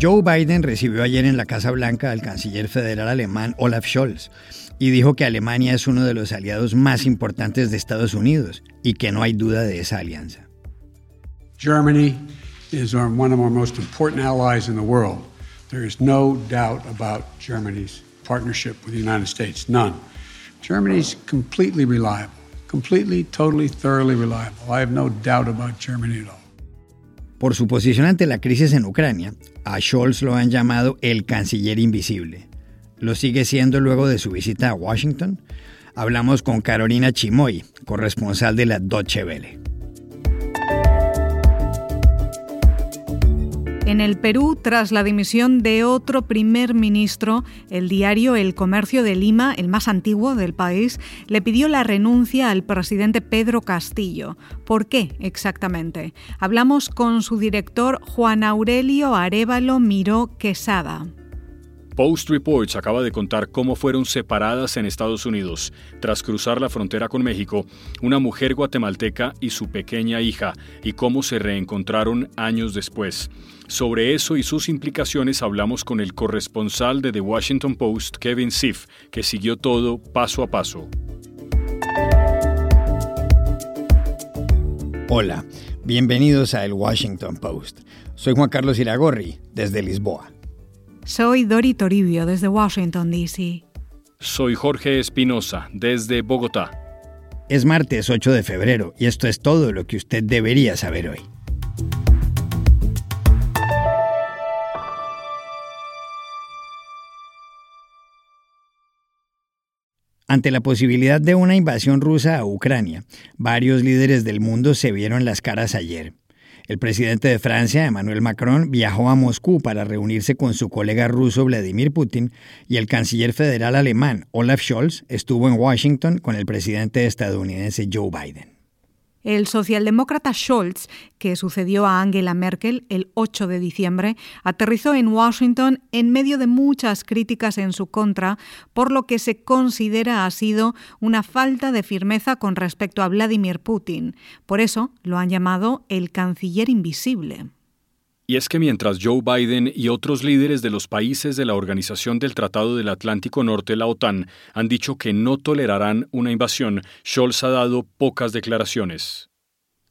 Joe Biden recibió ayer en la Casa Blanca al canciller federal alemán Olaf Scholz y dijo que Alemania es uno de los aliados más importantes de Estados Unidos y que no hay duda de esa alianza. Germany is one of our most important allies in the world. There is no doubt about Germany's partnership with the United States. None. Germany's completely reliable, completely, totally, thoroughly reliable. I have no doubt about Germany at all. Por su posición ante la crisis en Ucrania, a Scholz lo han llamado el canciller invisible. ¿Lo sigue siendo luego de su visita a Washington? Hablamos con Carolina Chimoy, corresponsal de la Deutsche Welle. En el Perú, tras la dimisión de otro primer ministro, el diario El Comercio de Lima, el más antiguo del país, le pidió la renuncia al presidente Pedro Castillo. ¿Por qué exactamente? Hablamos con su director Juan Aurelio Arevalo Miró Quesada. Post Reports acaba de contar cómo fueron separadas en Estados Unidos, tras cruzar la frontera con México, una mujer guatemalteca y su pequeña hija, y cómo se reencontraron años después. Sobre eso y sus implicaciones hablamos con el corresponsal de The Washington Post, Kevin Siff, que siguió todo paso a paso. Hola, bienvenidos a El Washington Post. Soy Juan Carlos Iragorri, desde Lisboa. Soy Dori Toribio desde Washington, D.C. Soy Jorge Espinosa desde Bogotá. Es martes 8 de febrero y esto es todo lo que usted debería saber hoy. Ante la posibilidad de una invasión rusa a Ucrania, varios líderes del mundo se vieron las caras ayer. El presidente de Francia, Emmanuel Macron, viajó a Moscú para reunirse con su colega ruso Vladimir Putin y el canciller federal alemán, Olaf Scholz, estuvo en Washington con el presidente estadounidense Joe Biden. El socialdemócrata Scholz, que sucedió a Angela Merkel el 8 de diciembre, aterrizó en Washington en medio de muchas críticas en su contra, por lo que se considera ha sido una falta de firmeza con respecto a Vladimir Putin. Por eso lo han llamado el canciller invisible. Y es que mientras Joe Biden y otros líderes de los países de la Organización del Tratado del Atlántico Norte, la OTAN, han dicho que no tolerarán una invasión, Scholz ha dado pocas declaraciones.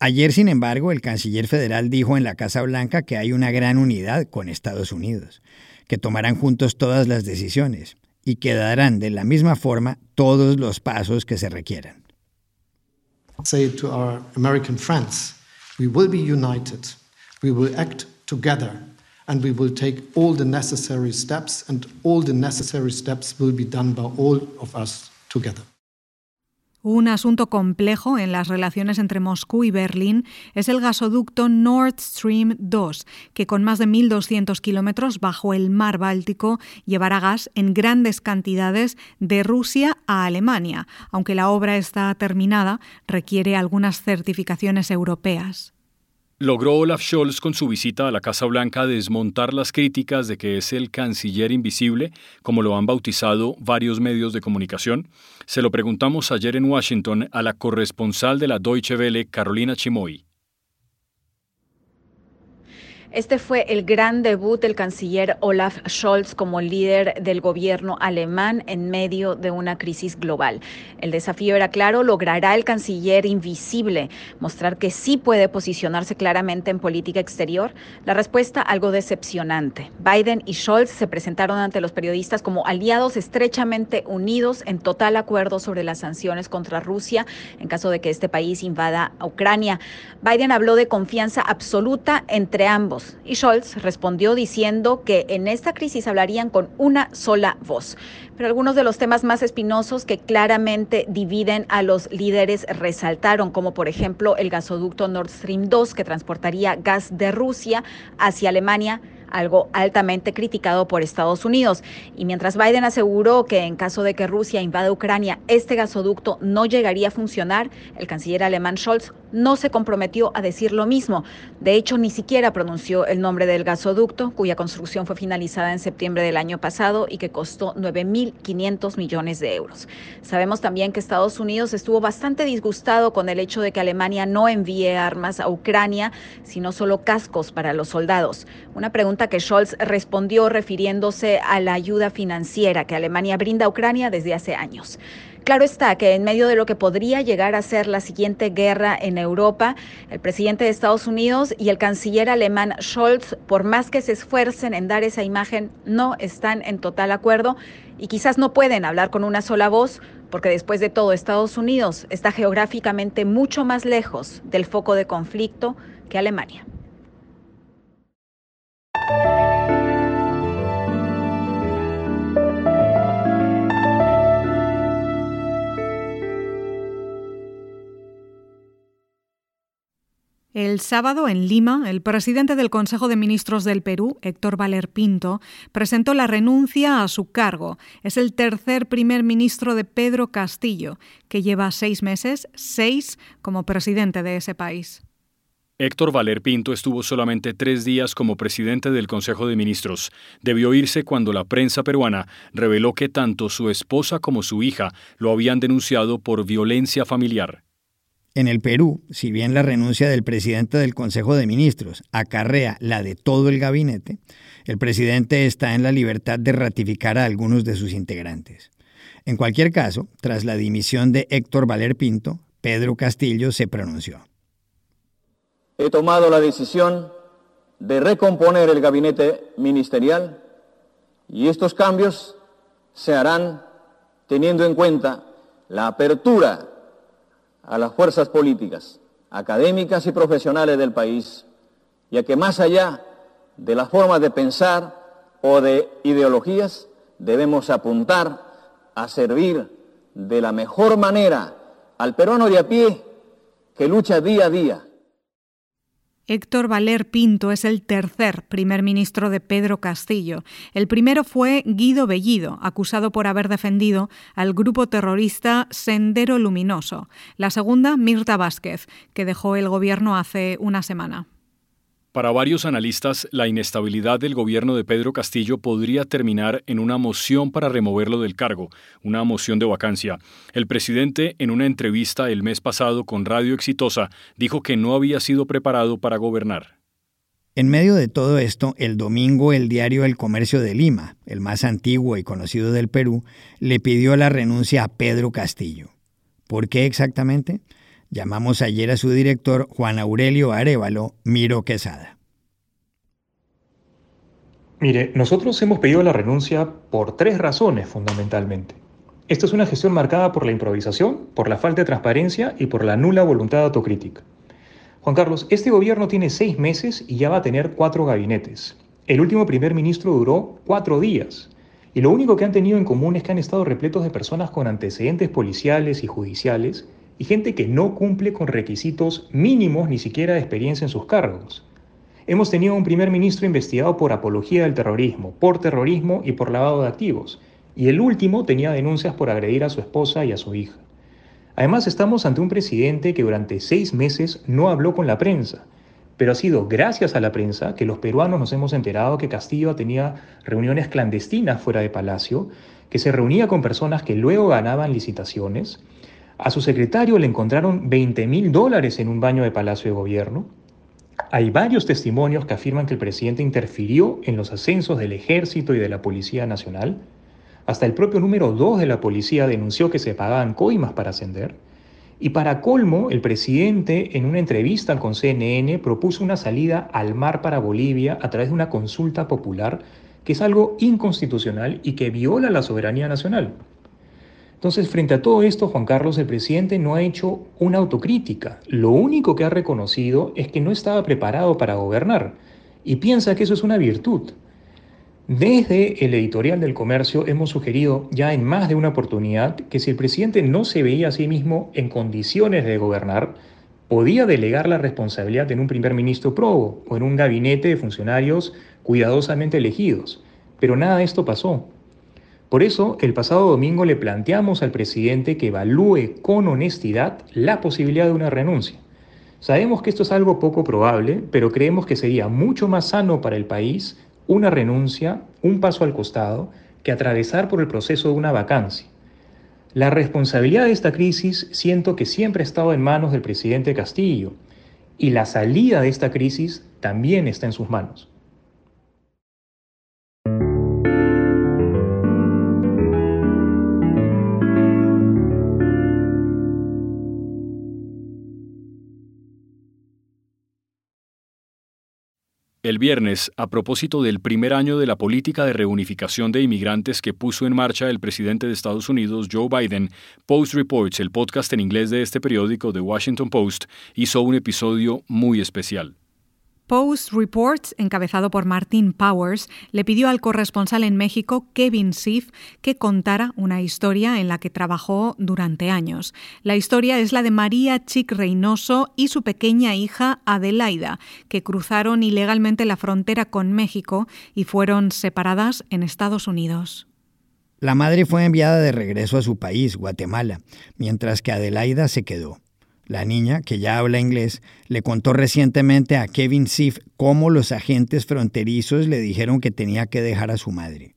Ayer, sin embargo, el canciller federal dijo en la Casa Blanca que hay una gran unidad con Estados Unidos, que tomarán juntos todas las decisiones y que darán de la misma forma todos los pasos que se requieran. Say to our American friends, we will be united. We will act together and we will take all the necessary steps and all the necessary steps will be done by all of us together. Un asunto complejo en las relaciones entre Moscú y Berlín es el gasoducto Nord Stream 2, que con más de 1.200 kilómetros bajo el mar Báltico llevará gas en grandes cantidades de Rusia a Alemania. Aunque la obra está terminada, requiere algunas certificaciones europeas. Logró Olaf Scholz con su visita a la Casa Blanca desmontar las críticas de que es el canciller invisible, como lo han bautizado varios medios de comunicación. Se lo preguntamos ayer en Washington a la corresponsal de la Deutsche Welle, Carolina Chimoy. Este fue el gran debut del canciller Olaf Scholz como líder del gobierno alemán en medio de una crisis global. El desafío era claro, logrará el canciller invisible mostrar que sí puede posicionarse claramente en política exterior. La respuesta algo decepcionante. Biden y Scholz se presentaron ante los periodistas como aliados estrechamente unidos en total acuerdo sobre las sanciones contra Rusia en caso de que este país invada a Ucrania. Biden habló de confianza absoluta entre ambos y Scholz respondió diciendo que en esta crisis hablarían con una sola voz. Pero algunos de los temas más espinosos que claramente dividen a los líderes resaltaron, como por ejemplo el gasoducto Nord Stream 2 que transportaría gas de Rusia hacia Alemania algo altamente criticado por Estados Unidos. Y mientras Biden aseguró que en caso de que Rusia invada Ucrania, este gasoducto no llegaría a funcionar, el canciller alemán Scholz no se comprometió a decir lo mismo. De hecho, ni siquiera pronunció el nombre del gasoducto, cuya construcción fue finalizada en septiembre del año pasado y que costó 9.500 millones de euros. Sabemos también que Estados Unidos estuvo bastante disgustado con el hecho de que Alemania no envíe armas a Ucrania, sino solo cascos para los soldados. Una pregunta que Scholz respondió refiriéndose a la ayuda financiera que Alemania brinda a Ucrania desde hace años. Claro está que en medio de lo que podría llegar a ser la siguiente guerra en Europa, el presidente de Estados Unidos y el canciller alemán Scholz, por más que se esfuercen en dar esa imagen, no están en total acuerdo y quizás no pueden hablar con una sola voz, porque después de todo Estados Unidos está geográficamente mucho más lejos del foco de conflicto que Alemania. El sábado en Lima, el presidente del Consejo de Ministros del Perú, Héctor Valer Pinto, presentó la renuncia a su cargo. Es el tercer primer ministro de Pedro Castillo, que lleva seis meses, seis, como presidente de ese país. Héctor Valer Pinto estuvo solamente tres días como presidente del Consejo de Ministros. Debió irse cuando la prensa peruana reveló que tanto su esposa como su hija lo habían denunciado por violencia familiar. En el Perú, si bien la renuncia del presidente del Consejo de Ministros acarrea la de todo el gabinete, el presidente está en la libertad de ratificar a algunos de sus integrantes. En cualquier caso, tras la dimisión de Héctor Valer Pinto, Pedro Castillo se pronunció. He tomado la decisión de recomponer el gabinete ministerial y estos cambios se harán teniendo en cuenta la apertura a las fuerzas políticas, académicas y profesionales del país, ya que más allá de las formas de pensar o de ideologías, debemos apuntar a servir de la mejor manera al peruano de a pie que lucha día a día Héctor Valer Pinto es el tercer primer ministro de Pedro Castillo. El primero fue Guido Bellido, acusado por haber defendido al grupo terrorista Sendero Luminoso. La segunda, Mirta Vázquez, que dejó el gobierno hace una semana. Para varios analistas, la inestabilidad del gobierno de Pedro Castillo podría terminar en una moción para removerlo del cargo, una moción de vacancia. El presidente, en una entrevista el mes pasado con Radio Exitosa, dijo que no había sido preparado para gobernar. En medio de todo esto, el domingo el diario El Comercio de Lima, el más antiguo y conocido del Perú, le pidió la renuncia a Pedro Castillo. ¿Por qué exactamente? Llamamos ayer a su director, Juan Aurelio Arevalo Miro Quesada. Mire, nosotros hemos pedido la renuncia por tres razones fundamentalmente. Esta es una gestión marcada por la improvisación, por la falta de transparencia y por la nula voluntad autocrítica. Juan Carlos, este gobierno tiene seis meses y ya va a tener cuatro gabinetes. El último primer ministro duró cuatro días. Y lo único que han tenido en común es que han estado repletos de personas con antecedentes policiales y judiciales y gente que no cumple con requisitos mínimos ni siquiera de experiencia en sus cargos. Hemos tenido un primer ministro investigado por apología del terrorismo, por terrorismo y por lavado de activos, y el último tenía denuncias por agredir a su esposa y a su hija. Además, estamos ante un presidente que durante seis meses no habló con la prensa, pero ha sido gracias a la prensa que los peruanos nos hemos enterado que Castillo tenía reuniones clandestinas fuera de Palacio, que se reunía con personas que luego ganaban licitaciones, a su secretario le encontraron 20 mil dólares en un baño de Palacio de Gobierno. Hay varios testimonios que afirman que el presidente interfirió en los ascensos del ejército y de la Policía Nacional. Hasta el propio número 2 de la policía denunció que se pagaban coimas para ascender. Y para colmo, el presidente en una entrevista con CNN propuso una salida al mar para Bolivia a través de una consulta popular que es algo inconstitucional y que viola la soberanía nacional. Entonces, frente a todo esto, Juan Carlos, el presidente no ha hecho una autocrítica. Lo único que ha reconocido es que no estaba preparado para gobernar y piensa que eso es una virtud. Desde el editorial del comercio hemos sugerido ya en más de una oportunidad que si el presidente no se veía a sí mismo en condiciones de gobernar, podía delegar la responsabilidad en un primer ministro probo o en un gabinete de funcionarios cuidadosamente elegidos. Pero nada de esto pasó. Por eso, el pasado domingo le planteamos al presidente que evalúe con honestidad la posibilidad de una renuncia. Sabemos que esto es algo poco probable, pero creemos que sería mucho más sano para el país una renuncia, un paso al costado, que atravesar por el proceso de una vacancia. La responsabilidad de esta crisis siento que siempre ha estado en manos del presidente Castillo y la salida de esta crisis también está en sus manos. El viernes, a propósito del primer año de la política de reunificación de inmigrantes que puso en marcha el presidente de Estados Unidos, Joe Biden, Post Reports, el podcast en inglés de este periódico, The Washington Post, hizo un episodio muy especial. Post Reports, encabezado por Martin Powers, le pidió al corresponsal en México, Kevin Siff, que contara una historia en la que trabajó durante años. La historia es la de María Chic Reynoso y su pequeña hija Adelaida, que cruzaron ilegalmente la frontera con México y fueron separadas en Estados Unidos. La madre fue enviada de regreso a su país, Guatemala, mientras que Adelaida se quedó. La niña, que ya habla inglés, le contó recientemente a Kevin Siff cómo los agentes fronterizos le dijeron que tenía que dejar a su madre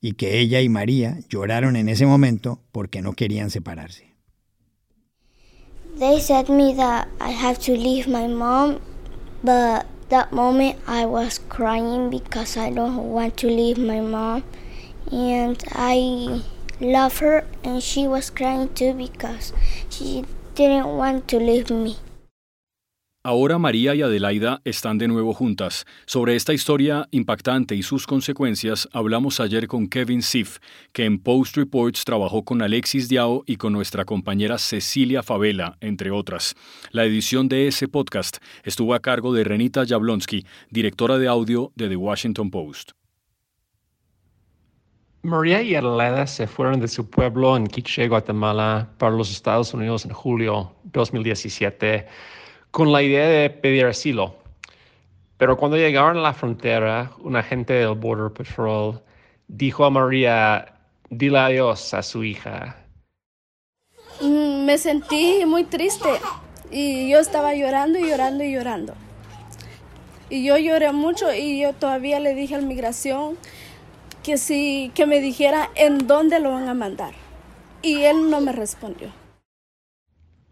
y que ella y María lloraron en ese momento porque no querían separarse. They said me that I have to leave my mom, but that moment I was crying because I don't want to leave my mom and I love her and she was crying too because she Ahora María y Adelaida están de nuevo juntas. Sobre esta historia impactante y sus consecuencias hablamos ayer con Kevin Siff, que en Post Reports trabajó con Alexis Diao y con nuestra compañera Cecilia Favela, entre otras. La edición de ese podcast estuvo a cargo de Renita Jablonsky, directora de audio de The Washington Post. María y Adelaida se fueron de su pueblo en Quiché, Guatemala, para los Estados Unidos en julio 2017 con la idea de pedir asilo. Pero cuando llegaron a la frontera, un agente del Border Patrol dijo a María, dile adiós a su hija. Mm, me sentí muy triste y yo estaba llorando y llorando y llorando. Y yo lloré mucho y yo todavía le dije a la migración que sí, que me dijera en dónde lo van a mandar. Y él no me respondió.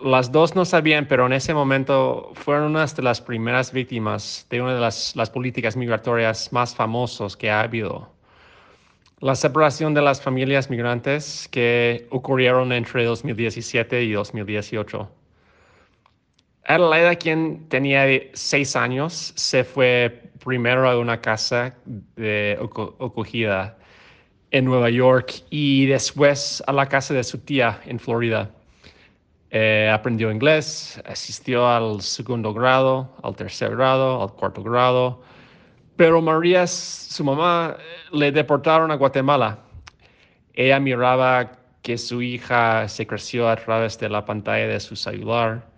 Las dos no sabían, pero en ese momento fueron unas de las primeras víctimas de una de las, las políticas migratorias más famosas que ha habido. La separación de las familias migrantes que ocurrieron entre 2017 y 2018. Adelaida, quien tenía seis años, se fue primero a una casa de acogida en Nueva York y después a la casa de su tía en Florida. Eh, aprendió inglés, asistió al segundo grado, al tercer grado, al cuarto grado, pero María, su mamá, le deportaron a Guatemala. Ella miraba que su hija se creció a través de la pantalla de su celular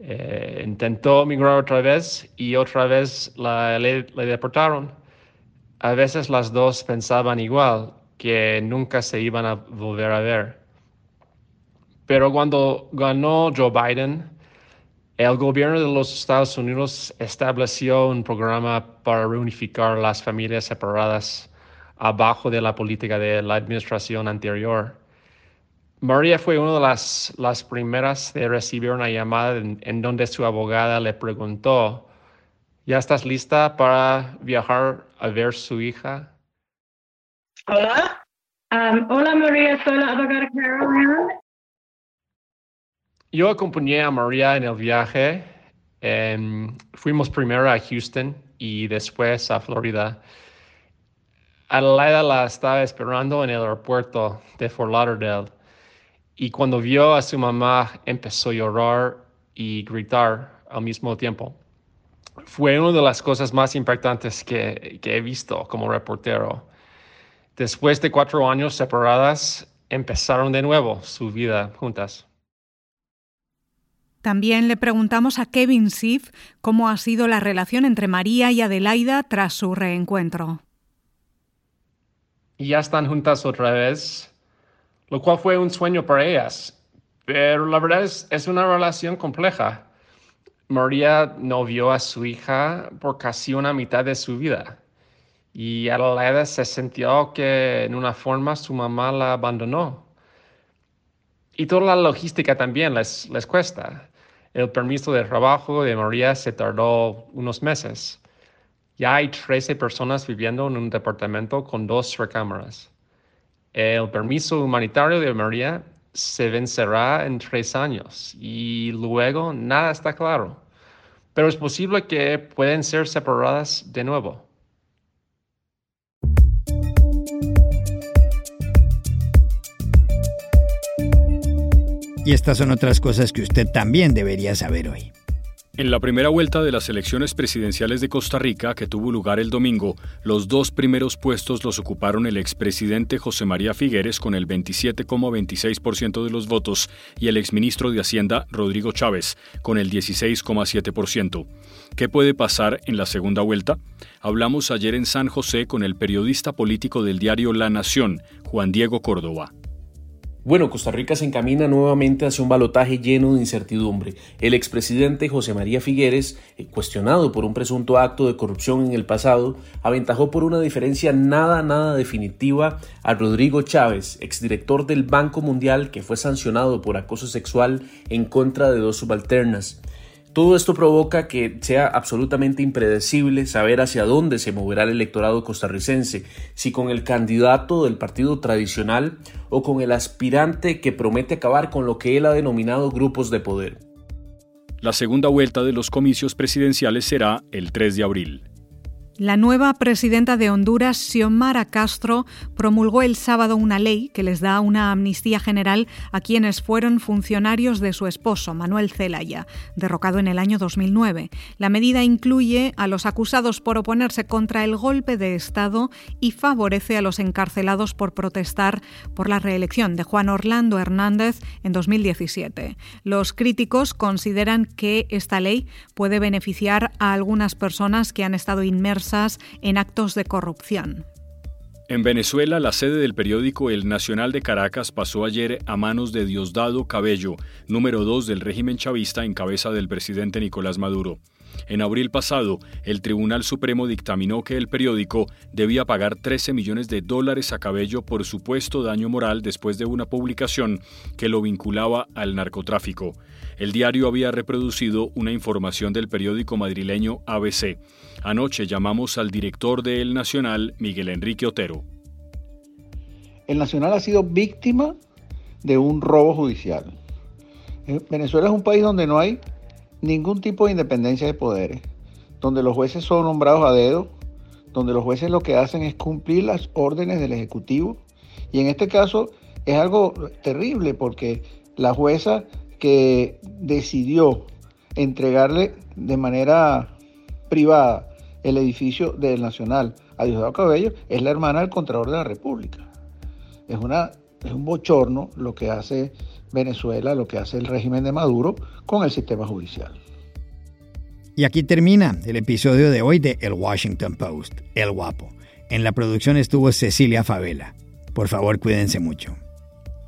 eh, intentó migrar otra vez y otra vez la, le, deportaron. A veces las dos pensaban igual, que nunca se iban a volver a ver. Pero cuando ganó Joe Biden, el gobierno de los Estados Unidos estableció un programa para reunificar las familias separadas abajo de la política de la administración anterior. María fue una de las, las primeras de recibir una llamada en, donde su abogada le preguntó, ¿ya estás lista para viajar a ver su hija? Hola. Um, hola María, soy la abogada Carolina. Yo acompañé a María en el viaje. fuimos primero a Houston y después a Florida. Adelaida la estaba esperando en el aeropuerto de Fort Lauderdale y cuando vio a su mamá empezó a llorar y gritar al mismo tiempo. Fue una de las cosas más impactantes que, que he visto como reportero. Después de cuatro años separadas, empezaron de nuevo su vida juntas. También le preguntamos a Kevin Siff cómo ha sido la relación entre María y Adelaida tras su reencuentro. Ya están juntas otra vez lo cual fue un sueño para ellas. Pero la verdad es, es una relación compleja. María no vio a su hija por casi una mitad de su vida. Y a la edad se sintió que en una forma su mamá la abandonó. Y toda la logística también les, les cuesta. El permiso de trabajo de María se tardó unos meses. Ya hay 13 personas viviendo en un departamento con dos recámaras. El permiso humanitario de María se vencerá en tres años y luego nada está claro. pero es posible que pueden ser separadas de nuevo. Y estas son otras cosas que usted también debería saber hoy. En la primera vuelta de las elecciones presidenciales de Costa Rica, que tuvo lugar el domingo, los dos primeros puestos los ocuparon el expresidente José María Figueres con el 27,26% de los votos y el exministro de Hacienda Rodrigo Chávez con el 16,7%. ¿Qué puede pasar en la segunda vuelta? Hablamos ayer en San José con el periodista político del diario La Nación, Juan Diego Córdoba. Bueno, Costa Rica se encamina nuevamente hacia un balotaje lleno de incertidumbre. El expresidente José María Figueres, eh, cuestionado por un presunto acto de corrupción en el pasado, aventajó por una diferencia nada, nada definitiva a Rodrigo Chávez, exdirector del Banco Mundial que fue sancionado por acoso sexual en contra de dos subalternas. Todo esto provoca que sea absolutamente impredecible saber hacia dónde se moverá el electorado costarricense, si con el candidato del partido tradicional o con el aspirante que promete acabar con lo que él ha denominado grupos de poder. La segunda vuelta de los comicios presidenciales será el 3 de abril. La nueva presidenta de Honduras, Xiomara Castro, promulgó el sábado una ley que les da una amnistía general a quienes fueron funcionarios de su esposo, Manuel Zelaya, derrocado en el año 2009. La medida incluye a los acusados por oponerse contra el golpe de Estado y favorece a los encarcelados por protestar por la reelección de Juan Orlando Hernández en 2017. Los críticos consideran que esta ley puede beneficiar a algunas personas que han estado inmersas en actos de corrupción. En Venezuela, la sede del periódico El Nacional de Caracas pasó ayer a manos de Diosdado Cabello, número 2 del régimen chavista en cabeza del presidente Nicolás Maduro. En abril pasado, el Tribunal Supremo dictaminó que el periódico debía pagar 13 millones de dólares a Cabello por supuesto daño moral después de una publicación que lo vinculaba al narcotráfico. El diario había reproducido una información del periódico madrileño ABC. Anoche llamamos al director de El Nacional, Miguel Enrique Otero. El Nacional ha sido víctima de un robo judicial. Eh, Venezuela es un país donde no hay ningún tipo de independencia de poderes, donde los jueces son nombrados a dedo, donde los jueces lo que hacen es cumplir las órdenes del Ejecutivo. Y en este caso es algo terrible porque la jueza que decidió entregarle de manera privada el edificio del Nacional a Diosdado Cabello es la hermana del Contralor de la República. Es, una, es un bochorno lo que hace Venezuela, lo que hace el régimen de Maduro con el sistema judicial. Y aquí termina el episodio de hoy de El Washington Post, El Guapo. En la producción estuvo Cecilia Favela. Por favor, cuídense mucho.